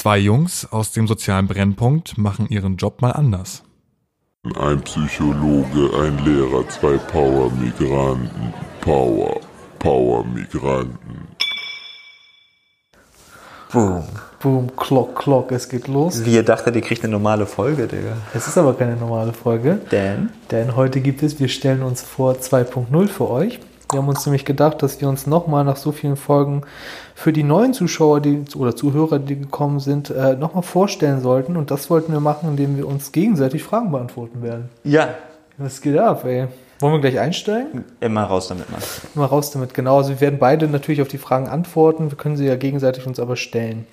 Zwei Jungs aus dem sozialen Brennpunkt machen ihren Job mal anders. Ein Psychologe, ein Lehrer, zwei Power-Migranten. Power, Power-Migranten. Boom. Boom, Clock, Clock, es geht los. Wie ihr dachtet, ihr kriegt eine normale Folge, Digga. Es ist aber keine normale Folge, Denn? denn heute gibt es, wir stellen uns vor 2.0 für euch. Wir haben uns nämlich gedacht, dass wir uns nochmal nach so vielen Folgen für die neuen Zuschauer die, oder Zuhörer, die gekommen sind, äh, nochmal vorstellen sollten. Und das wollten wir machen, indem wir uns gegenseitig Fragen beantworten werden. Ja. Was geht ab, ey? Wollen wir gleich einsteigen? Immer raus damit, Mann. Mal raus damit, genau. Also wir werden beide natürlich auf die Fragen antworten. Wir können sie ja gegenseitig uns aber stellen.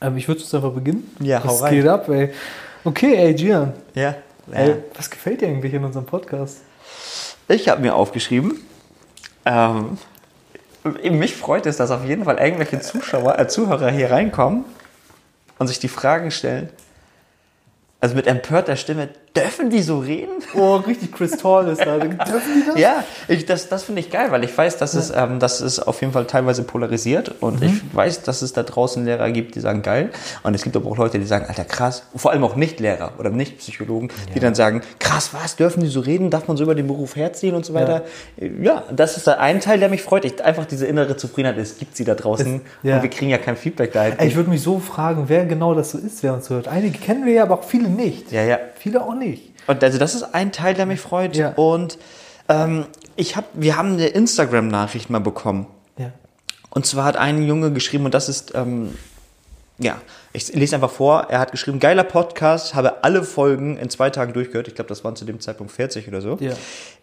Ähm, ich würde jetzt einfach beginnen. Ja, hau Was rein. geht ab, ey? Okay, ey, Gian. Ja. Ey, was gefällt dir eigentlich in unserem Podcast? Ich habe mir aufgeschrieben, ähm, mich freut es, dass auf jeden Fall irgendwelche Zuschauer, äh, Zuhörer hier reinkommen und sich die Fragen stellen. Also mit empörter Stimme, dürfen die so reden? Oh, richtig Chris Tall ist da. Dürfen die das? Ja, ich, das, das finde ich geil, weil ich weiß, dass es, ähm, dass es auf jeden Fall teilweise polarisiert und ich weiß, dass es da draußen Lehrer gibt, die sagen geil und es gibt aber auch Leute, die sagen, alter krass, vor allem auch Nicht-Lehrer oder Nicht-Psychologen, die dann sagen, krass, was, dürfen die so reden, darf man so über den Beruf herziehen und so weiter. Ja, das ist der ein Teil, der mich freut. Ich, einfach diese innere Zufriedenheit, es gibt sie da draußen Es- ja. und wir kriegen ja kein Feedback da. Ey, ich würde mich so fragen, wer genau das so ist, wer uns hört. Einige kennen wir ja, aber auch viele nicht. ja, ja, Viele auch nicht. Und also das ist ein Teil, der mich freut. Ja. Und ähm, ich hab, wir haben eine Instagram-Nachricht mal bekommen. Ja. Und zwar hat ein Junge geschrieben, und das ist, ähm, ja, ich lese einfach vor, er hat geschrieben, geiler Podcast, habe alle Folgen in zwei Tagen durchgehört. Ich glaube, das waren zu dem Zeitpunkt 40 oder so. Ja.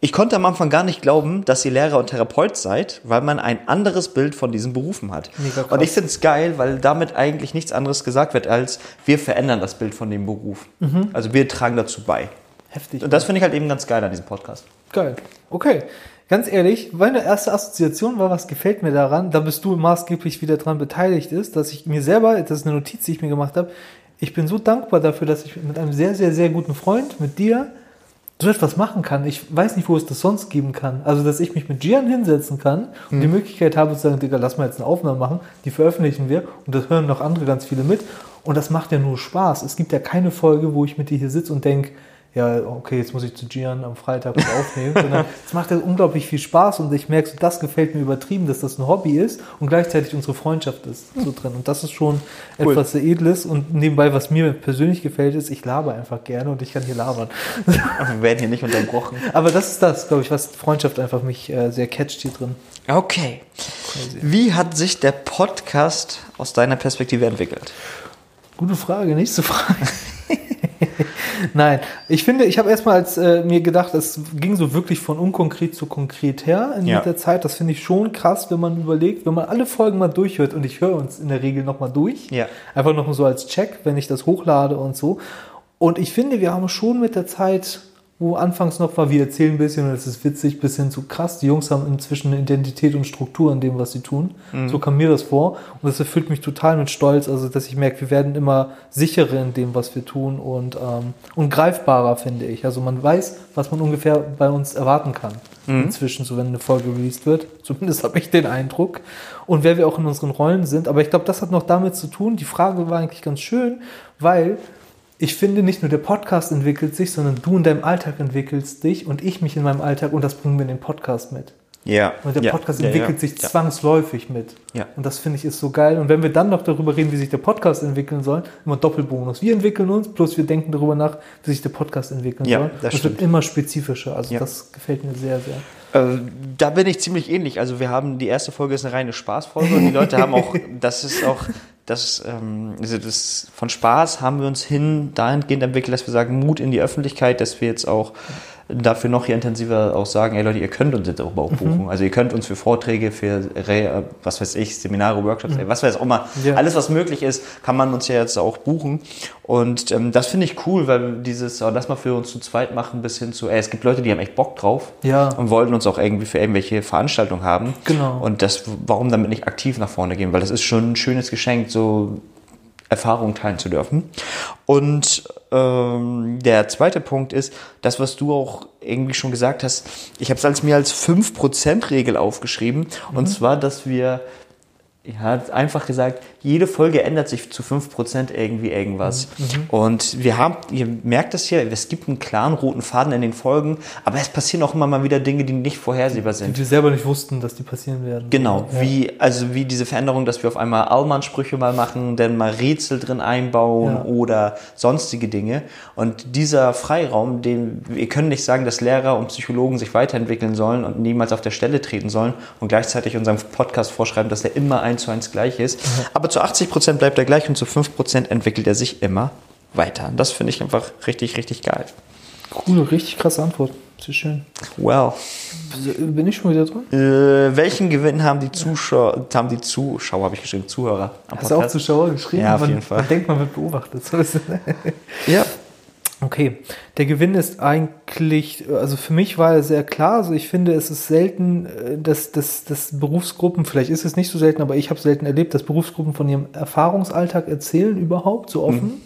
Ich konnte am Anfang gar nicht glauben, dass ihr Lehrer und Therapeut seid, weil man ein anderes Bild von diesen Berufen hat. Und ich finde es geil, weil damit eigentlich nichts anderes gesagt wird, als wir verändern das Bild von dem Beruf. Mhm. Also wir tragen dazu bei. Heftig. Und das finde ich halt eben ganz geil an diesem Podcast. Geil. Okay. Ganz ehrlich, meine erste Assoziation war, was gefällt mir daran, da bist du maßgeblich wieder dran beteiligt ist, dass ich mir selber, das ist eine Notiz, die ich mir gemacht habe, ich bin so dankbar dafür, dass ich mit einem sehr, sehr, sehr guten Freund, mit dir, so etwas machen kann. Ich weiß nicht, wo es das sonst geben kann. Also, dass ich mich mit Gian hinsetzen kann und die Möglichkeit habe zu sagen, Digga, lass mal jetzt eine Aufnahme machen, die veröffentlichen wir und das hören noch andere ganz viele mit. Und das macht ja nur Spaß. Es gibt ja keine Folge, wo ich mit dir hier sitze und denke, ja, okay, jetzt muss ich zu Gian am Freitag was aufnehmen, sondern es macht ja unglaublich viel Spaß und ich merke so, das gefällt mir übertrieben, dass das ein Hobby ist und gleichzeitig unsere Freundschaft ist so drin. Und das ist schon Cool. etwas sehr Edles und nebenbei, was mir persönlich gefällt, ist, ich laber einfach gerne und ich kann hier labern. Wir werden hier nicht unterbrochen. Aber das ist das, glaube ich, was Freundschaft einfach mich äh, sehr catcht hier drin. Okay. Wie hat sich der Podcast aus deiner Perspektive entwickelt? Gute Frage, nächste Frage. Nein, ich finde, ich habe erstmal als äh, mir gedacht, es ging so wirklich von unkonkret zu konkret her in Ja. der Zeit. Das finde ich schon krass, wenn man überlegt, wenn man alle Folgen mal durchhört und ich höre uns in der Regel nochmal durch. Ja. Einfach noch so als Check, wenn ich das hochlade und so. Und ich finde, wir haben schon mit der Zeit, wo anfangs noch war, wir erzählen ein bisschen und es ist witzig, bis hin zu krass. Die Jungs haben inzwischen eine Identität und Struktur in dem, was sie tun. So kam mir das vor. Und das erfüllt mich total mit Stolz, also dass ich merke, wir werden immer sicherer in dem, was wir tun und, ähm, und greifbarer, finde ich. Also man weiß, was man ungefähr bei uns erwarten kann. Inzwischen, so wenn eine Folge released wird. Zumindest habe ich den Eindruck. Und wer wir auch in unseren Rollen sind. Aber ich glaube, das hat noch damit zu tun. Die Frage war eigentlich ganz schön, weil ich finde, nicht nur der Podcast entwickelt sich, sondern du in deinem Alltag entwickelst dich und ich mich in meinem Alltag und das bringen wir in den Podcast mit. Ja. Und der ja. Podcast entwickelt ja. sich Ja. zwangsläufig mit. Ja. Und das finde ich ist so geil. Und wenn wir dann noch darüber reden, wie sich der Podcast entwickeln soll, immer Doppelbonus. Wir entwickeln uns, plus wir denken darüber nach, wie sich der Podcast entwickeln Ja, soll. das wird stimmt. immer spezifischer. Also das gefällt mir sehr, sehr. Äh, da bin ich ziemlich ähnlich. Also wir haben die erste Folge ist eine reine Spaßfolge und die Leute haben auch, das ist auch, das, ähm, also das von Spaß haben wir uns hin dahingehend entwickelt, dass wir sagen Mut in die Öffentlichkeit, dass wir jetzt auch dafür noch hier intensiver auch sagen, ey Leute, ihr könnt uns jetzt auch auch buchen. Also ihr könnt uns für Vorträge, für Re, was weiß ich, Seminare, Workshops, ey, was weiß auch immer, Ja. alles was möglich ist, kann man uns ja jetzt auch buchen. Und ähm, das finde ich cool, weil dieses, oh, lass mal für uns zu zweit machen, bis hin zu, ey, es gibt Leute, die haben echt Bock drauf Ja. und wollten uns auch irgendwie für irgendwelche Veranstaltungen haben. Genau. Und das, warum damit nicht aktiv nach vorne gehen? Weil das ist schon ein schönes Geschenk, so Erfahrungen teilen zu dürfen. Und ähm, der zweite Punkt ist, das, was du auch irgendwie schon gesagt hast, ich habe es als mir als 5%-Regel aufgeschrieben. Und zwar, dass wir ja, einfach gesagt, jede Folge ändert sich zu 5% irgendwie irgendwas. Und wir haben, ihr merkt es hier, es gibt einen klaren roten Faden in den Folgen, aber es passieren auch immer mal wieder Dinge, die nicht vorhersehbar Die sind. wir selber nicht wussten, dass die passieren werden. Genau, Ja. wie, also wie diese Veränderung, dass wir auf einmal Allmann-Sprüche mal machen, dann mal Rätsel drin einbauen Ja. oder sonstige Dinge. Und dieser Freiraum, den, wir können nicht sagen, dass Lehrer und Psychologen sich weiterentwickeln sollen und niemals auf der Stelle treten sollen und gleichzeitig unserem Podcast vorschreiben, dass er immer eins zu eins gleich ist. Aber zu 80 Prozent bleibt er gleich und zu 5 Prozent entwickelt er sich immer weiter. Und das finde ich einfach richtig, richtig geil. Coole, richtig krasse Antwort. Sehr schön. Wow. Bin ich schon wieder dran? Äh, welchen Gewinn haben die Zuschauer, haben die Zuschauer, habe ich geschrieben, Zuhörer Hast du auch Zuschauer geschrieben? Ja, auf man, jeden Fall. Man denkt, man wird beobachtet. Ja. Okay, der Gewinn ist eigentlich, also für mich war er sehr klar. Also ich finde, es ist selten, äh, dass, dass, dass Berufsgruppen, vielleicht ist es nicht so selten, aber ich habe selten erlebt, dass Berufsgruppen von ihrem Erfahrungsalltag erzählen überhaupt so offen.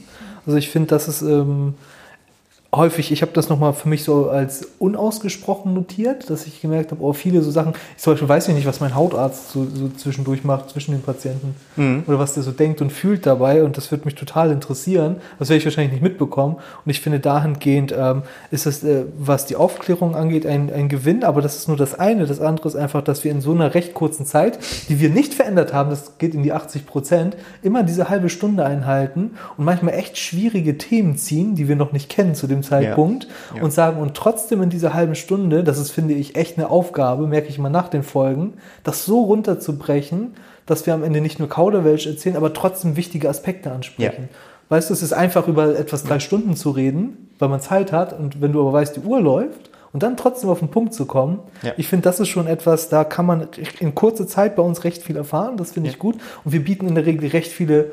Also ich finde, das ist ähm, häufig, ich habe das nochmal für mich so als unausgesprochen notiert, dass ich gemerkt habe, oh, viele so Sachen, ich zum Beispiel weiß ich nicht, was mein Hautarzt so, so zwischendurch macht, zwischen den Patienten oder was der so denkt und fühlt dabei und das würde mich total interessieren. Das werde ich wahrscheinlich nicht mitbekommen und ich finde dahingehend ähm, ist das, äh, was die Aufklärung angeht, ein, ein Gewinn, aber das ist nur das eine. Das andere ist einfach, dass wir in so einer recht kurzen Zeit, die wir nicht verändert haben, das geht in die 80 Prozent, immer diese halbe Stunde einhalten und manchmal echt schwierige Themen ziehen, die wir noch nicht kennen zu dem Zeitpunkt Ja. und sagen, und trotzdem in dieser halben Stunde, das ist, finde ich, echt eine Aufgabe, merke ich mal nach den Folgen, das so runterzubrechen, dass wir am Ende nicht nur Kauderwelsch erzählen, aber trotzdem wichtige Aspekte ansprechen. Weißt du, es ist einfach über etwas drei Stunden zu reden, weil man Zeit hat und wenn du aber weißt, die Uhr läuft und dann trotzdem auf den Punkt zu kommen, Ja. ich finde, das ist schon etwas, da kann man in kurzer Zeit bei uns recht viel erfahren, das finde ich gut und wir bieten in der Regel recht viele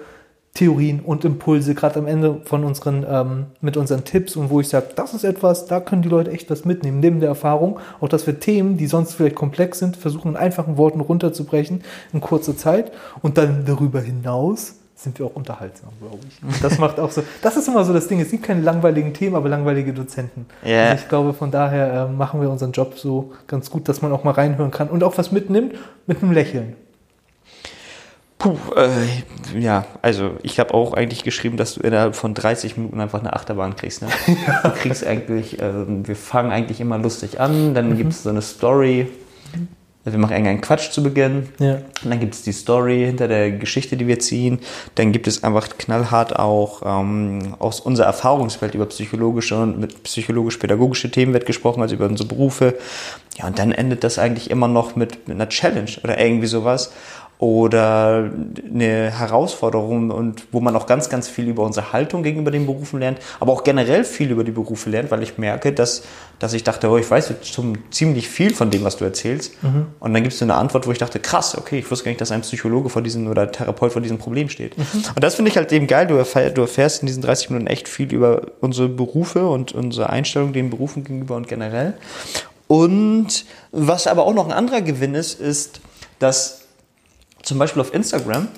Theorien und Impulse, gerade am Ende von unseren, ähm, mit unseren Tipps und wo ich sage, das ist etwas, da können die Leute echt was mitnehmen, neben der Erfahrung, auch dass wir Themen, die sonst vielleicht komplex sind, versuchen in einfachen Worten runterzubrechen in kurzer Zeit und dann darüber hinaus sind wir auch unterhaltsam, glaube ich. Und das macht auch so, das ist immer so das Ding, es gibt keine langweiligen Themen, aber langweilige Dozenten. Ja. Also ich glaube, von daher äh, machen wir unseren Job so ganz gut, dass man auch mal reinhören kann und auch was mitnimmt mit einem Lächeln. Puh, äh, ja, also ich habe auch eigentlich geschrieben, dass du innerhalb von 30 Minuten einfach eine Achterbahn kriegst. Ne? Du kriegst eigentlich, ähm, wir fangen eigentlich immer lustig an, dann gibt es so eine Story. Wir machen irgendeinen Quatsch zu Beginn. Ja. Und dann gibt es die Story hinter der Geschichte, die wir ziehen. Dann gibt es einfach knallhart auch ähm, aus unserer Erfahrungswelt über psychologische und mit psychologisch-pädagogische Themen wird gesprochen, also über unsere Berufe. Ja, und dann endet das eigentlich immer noch mit, mit einer Challenge oder irgendwie sowas. Oder eine Herausforderung und wo man auch ganz, ganz viel über unsere Haltung gegenüber den Berufen lernt, aber auch generell viel über die Berufe lernt, weil ich merke, dass, dass ich dachte, oh, ich weiß jetzt schon ziemlich viel von dem, was du erzählst. Und dann gibst du eine Antwort, wo ich dachte, krass, okay, ich wusste gar nicht, dass ein Psychologe vor diesem oder Therapeut vor diesem Problem steht. Und das finde ich halt eben geil. Du, erfähr, du erfährst in diesen 30 Minuten echt viel über unsere Berufe und unsere Einstellung den Berufen gegenüber und generell. Und was aber auch noch ein anderer Gewinn ist, ist, dass zum Beispiel auf Instagram,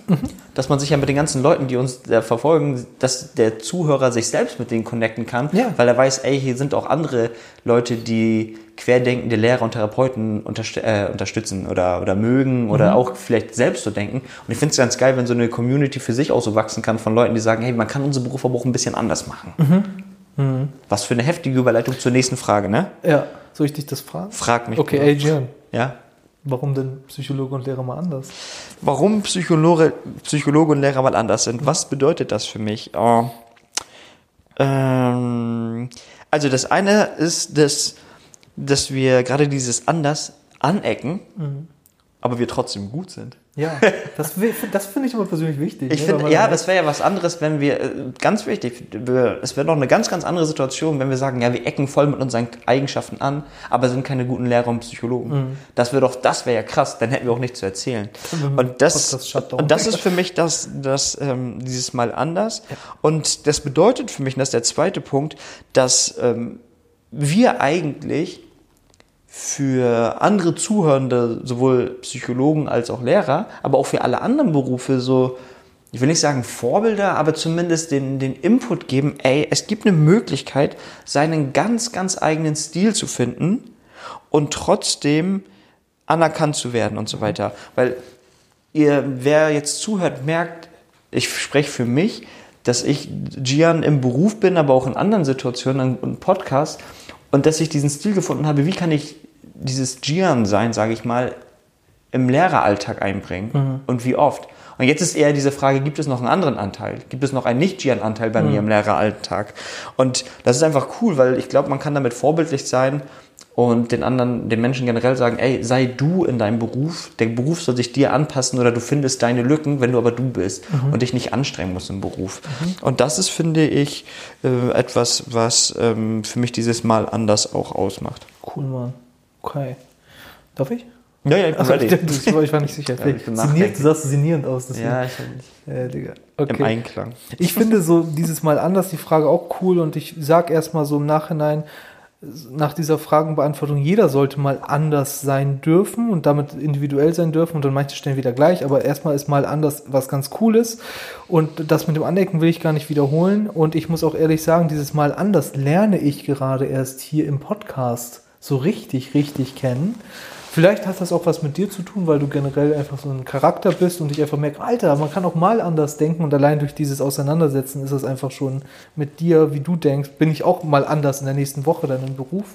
dass man sich ja mit den ganzen Leuten, die uns da verfolgen, dass der Zuhörer sich selbst mit denen connecten kann, Ja. weil er weiß, ey, hier sind auch andere Leute, die querdenkende Lehrer und Therapeuten unterst äh, unterstützen oder, oder mögen oder auch vielleicht selbst so denken. Und ich finde es ganz geil, wenn so eine Community für sich auch so wachsen kann von Leuten, die sagen, hey, man kann unseren Beruf aber auch ein bisschen anders machen. Was für eine heftige Überleitung zur nächsten Frage, ne? Ja, soll ich dich das fragen? Frag mich. Okay. Adrian, Ja? Warum denn Psychologe und Lehrer mal anders? Warum Psychologe, Psychologe und Lehrer mal anders sind. Was bedeutet das für mich? Oh. Ähm, also das eine ist, dass, dass wir gerade dieses anders anecken, aber wir trotzdem gut sind. Ja, das, das finde ich immer persönlich wichtig. Ich ne, finde, ja, dann- das wäre ja was anderes, wenn wir, äh, ganz wichtig, wir- es wäre noch eine ganz, ganz andere Situation, wenn wir sagen, ja, wir ecken voll mit unseren Eigenschaften an, aber sind keine guten Lehrer und Psychologen. Das wäre doch, das wäre ja krass, dann hätten wir auch nichts zu erzählen. Und das, Shutdown. und das ist für mich das, das ähm, dieses Mal anders. Und das bedeutet für mich, und das ist der zweite Punkt, dass ähm, wir eigentlich für andere Zuhörende, sowohl Psychologen als auch Lehrer, aber auch für alle anderen Berufe so, ich will nicht sagen Vorbilder, aber zumindest den, den Input geben, ey, es gibt eine Möglichkeit, seinen ganz, ganz eigenen Stil zu finden und trotzdem anerkannt zu werden und so weiter. Weil ihr, wer jetzt zuhört, merkt, ich spreche für mich, dass ich Gian im Beruf bin, aber auch in anderen Situationen, im Podcast, und dass ich diesen Stil gefunden habe, wie kann ich dieses Gian sein, sage ich mal, im Lehreralltag einbringen und wie oft. Und jetzt ist eher diese Frage, gibt es noch einen anderen Anteil? Gibt es noch einen Nicht-Gian-Anteil bei mir im Lehreralltag? Und das ist einfach cool, weil ich glaube, man kann damit vorbildlich sein und den anderen, den Menschen generell sagen, ey, sei du in deinem Beruf. Der Beruf soll sich dir anpassen oder du findest deine Lücken, wenn du aber du bist und dich nicht anstrengen musst im Beruf. Und das ist, finde ich, äh, etwas, was ähm, für mich dieses Mal anders auch ausmacht. Cool, Mann. Okay. Darf ich? Ja, ja, ich bin Achso, ready. ich, dachte, ich, war- ich war nicht sicher. Ja, ich nachdenklich. du sahst sinnierend aus. Deswegen. Ja, ich Äh, Digga. im Okay. Einklang. Ich finde so dieses Mal anders die Frage auch cool und ich sag erstmal so im Nachhinein, nach dieser Fragenbeantwortung, jeder sollte mal anders sein dürfen und damit individuell sein dürfen und an manchen Stellen wieder gleich, aber erstmal ist mal anders was ganz Cooles und das mit dem Anecken will ich gar nicht wiederholen und ich muss auch ehrlich sagen, dieses Mal anders lerne ich gerade erst hier im Podcast so richtig, richtig kennen. Vielleicht hat das auch was mit dir zu tun, weil du generell einfach so ein Charakter bist und ich einfach merke, Alter, man kann auch mal anders denken und allein durch dieses Auseinandersetzen ist es einfach schon mit dir, wie du denkst, bin ich auch mal anders in der nächsten Woche dann im Beruf.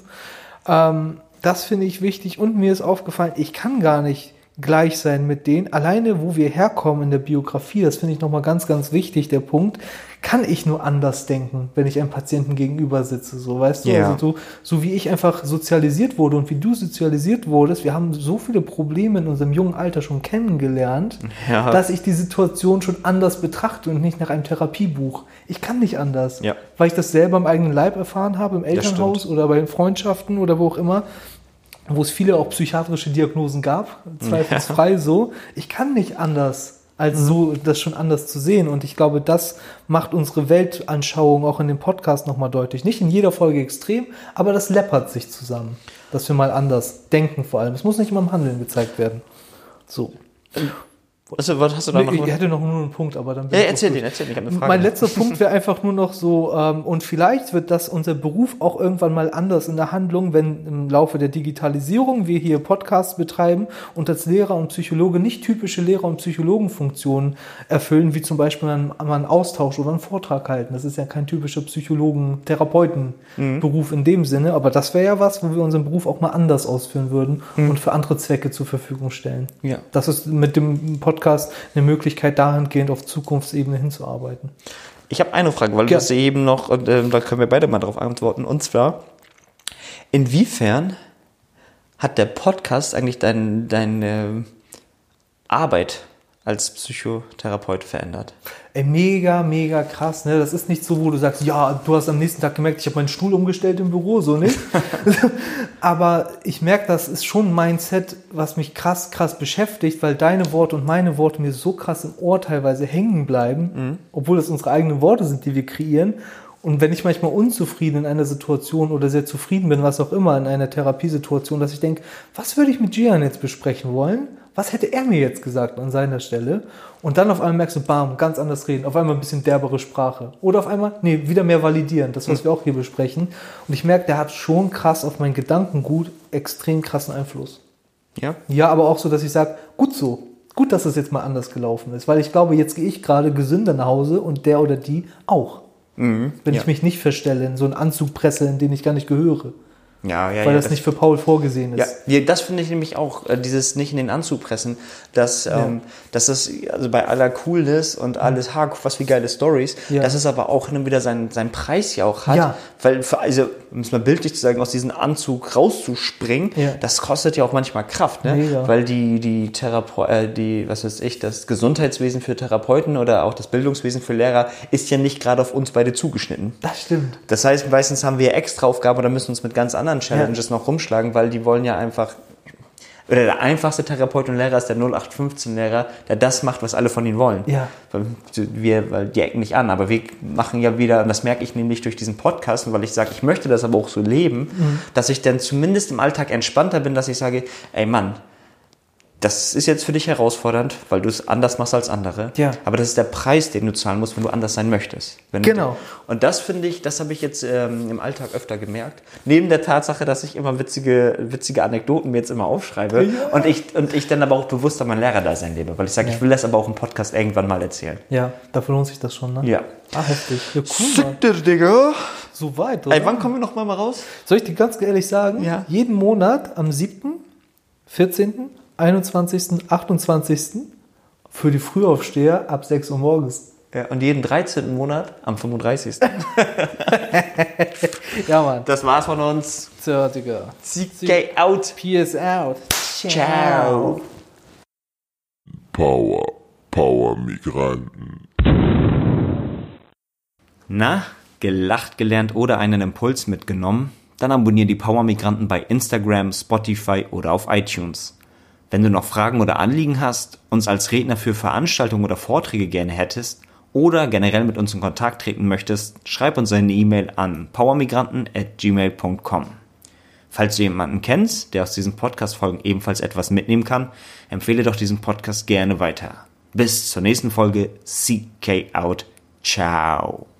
Ähm, das finde ich wichtig und mir ist aufgefallen, ich kann gar nicht gleich sein mit denen. Alleine, wo wir herkommen in der Biografie, das finde ich nochmal ganz, ganz wichtig, der Punkt, kann ich nur anders denken, wenn ich einem Patienten gegenüber sitze, so, weißt du? Also so, so wie ich einfach sozialisiert wurde und wie du sozialisiert wurdest, wir haben so viele Probleme in unserem jungen Alter schon kennengelernt, Ja. dass ich die Situation schon anders betrachte und nicht nach einem Therapiebuch. Ich kann nicht anders, Ja. weil ich das selber im eigenen Leib erfahren habe, im. Elternhaus oder bei den Freundschaften oder wo auch immer, wo es viele auch psychiatrische Diagnosen gab, zweifelsfrei so. Ich kann nicht anders, als so das schon anders zu sehen. Und ich glaube, das macht unsere Weltanschauung auch in dem Podcast nochmal deutlich. Nicht in jeder Folge extrem, aber das läppert sich zusammen. Dass wir mal anders denken vor allem. Es muss nicht immer im Handeln gezeigt werden. So. Also, was hast du da Nee, noch? ich hätte noch nur einen Punkt, aber dann ja, erzähl den, erzähl den, ich habe eine Frage. Mein letzter Punkt wäre einfach nur noch so, ähm, und vielleicht wird das unser Beruf auch irgendwann mal anders in der Handlung, wenn im Laufe der Digitalisierung wir hier Podcasts betreiben und als Lehrer und Psychologe nicht typische Lehrer- und Psychologenfunktionen erfüllen, wie zum Beispiel einen, mal einen Austausch oder einen Vortrag halten. Das ist ja kein typischer Psychologen-Therapeuten-Beruf in dem Sinne, aber das wäre ja was, wo wir unseren Beruf auch mal anders ausführen würden und für andere Zwecke zur Verfügung stellen. Ja. Das ist mit dem Podcast eine Möglichkeit, dahingehend auf Zukunftsebene hinzuarbeiten. Ich habe eine Frage, weil du Ja. das eben noch, und ähm, da können wir beide mal drauf antworten. Und zwar, inwiefern hat der Podcast eigentlich dein, deine Arbeit als Psychotherapeut verändert? Ey, mega, mega krass, ne? Das ist nicht so, wo du sagst, ja, du hast am nächsten Tag gemerkt, ich habe meinen Stuhl umgestellt im Büro, so nicht. Aber ich merke, das ist schon ein Mindset, was mich krass, krass beschäftigt, weil deine Worte und meine Worte mir so krass im Ohr teilweise hängen bleiben, obwohl das unsere eigenen Worte sind, die wir kreieren. Und wenn ich manchmal unzufrieden in einer Situation oder sehr zufrieden bin, was auch immer, in einer Therapiesituation, dass ich denke, was würde ich mit Gian jetzt besprechen wollen? Was hätte er mir jetzt gesagt an seiner Stelle? Und dann auf einmal merkst du, bam, ganz anders reden. Auf einmal ein bisschen derbere Sprache. Oder auf einmal, nee, wieder mehr validieren. Das, was wir auch hier besprechen. Und ich merke, der hat schon krass auf mein Gedankengut extrem krassen Einfluss. Ja. Ja, aber auch so, dass ich sage, gut so. Gut, dass es jetzt mal anders gelaufen ist. Weil ich glaube, jetzt gehe ich gerade gesünder nach Hause und der oder die auch. Wenn ja. ich mich nicht verstelle, in so einen Anzug presse, in den ich gar nicht gehöre. Ja, ja, Weil ja. das nicht für Paul vorgesehen Ja, ist. ja, das finde ich nämlich auch, äh, dieses nicht in den Anzug pressen, dass, ähm, dass das, also bei aller Coolness und alles, ha, was wie geile Stories. Ja. dass es aber auch hin und wieder seinen, seinen Preis ja auch hat. Ja. Weil, für, also, um es mal bildlich zu sagen, aus diesem Anzug rauszuspringen, Ja. das kostet ja auch manchmal Kraft, ne? Mega. Weil die, die Therape äh, die, was weiß ich, das Gesundheitswesen für Therapeuten oder auch das Bildungswesen für Lehrer ist ja nicht gerade auf uns beide zugeschnitten. Das stimmt. Das heißt, meistens haben wir extra Aufgaben oder müssen uns mit ganz anderen Challenges noch rumschlagen, weil die wollen ja einfach. Oder der einfachste Therapeut und Lehrer ist der 0815-Lehrer, der das macht, was alle von ihm wollen. Ja. Weil wir, weil die ecken nicht an, aber wir machen ja wieder, und das merke ich nämlich durch diesen Podcast, und weil ich sage, ich möchte das aber auch so leben, dass ich dann zumindest im Alltag entspannter bin, dass ich sage, ey Mann, das ist jetzt für dich herausfordernd, weil du es anders machst als andere. Ja. Aber das ist der Preis, den du zahlen musst, wenn du anders sein möchtest. Wenn Genau. Du, und das finde ich, das habe ich jetzt ähm, im Alltag öfter gemerkt. Neben der Tatsache, dass ich immer witzige, witzige Anekdoten mir jetzt immer aufschreibe und ich und ich dann aber auch bewusster mein Lehrerdasein lebe, weil ich sage, ich will das aber auch im Podcast irgendwann mal erzählen. Ja, dafür lohnt sich das schon, ne? Ja. Ah, heftig. Ja, cool. Der Digga. So weit, oder? Ey, wann kommen wir noch mal, mal raus? Soll ich dir ganz ehrlich sagen? Ja. Jeden Monat am 7., 14., 21., 28. für die Frühaufsteher ab 6 Uhr morgens. Ja, und jeden 13. Monat am 35. Ja, Mann. Das war's von uns. So, Digga. CK out. Peace out. Ciao. Power, Power Migranten. Na, gelacht gelernt oder einen Impuls mitgenommen? Dann abonniere die Power Migranten bei Instagram, Spotify oder auf iTunes. Wenn du noch Fragen oder Anliegen hast, uns als Redner für Veranstaltungen oder Vorträge gerne hättest oder generell mit uns in Kontakt treten möchtest, schreib uns eine E-Mail an powermigranten@gmail.com. Falls du jemanden kennst, der aus diesen Podcast-Folgen ebenfalls etwas mitnehmen kann, empfehle doch diesen Podcast gerne weiter. Bis zur nächsten Folge. CK out. Ciao.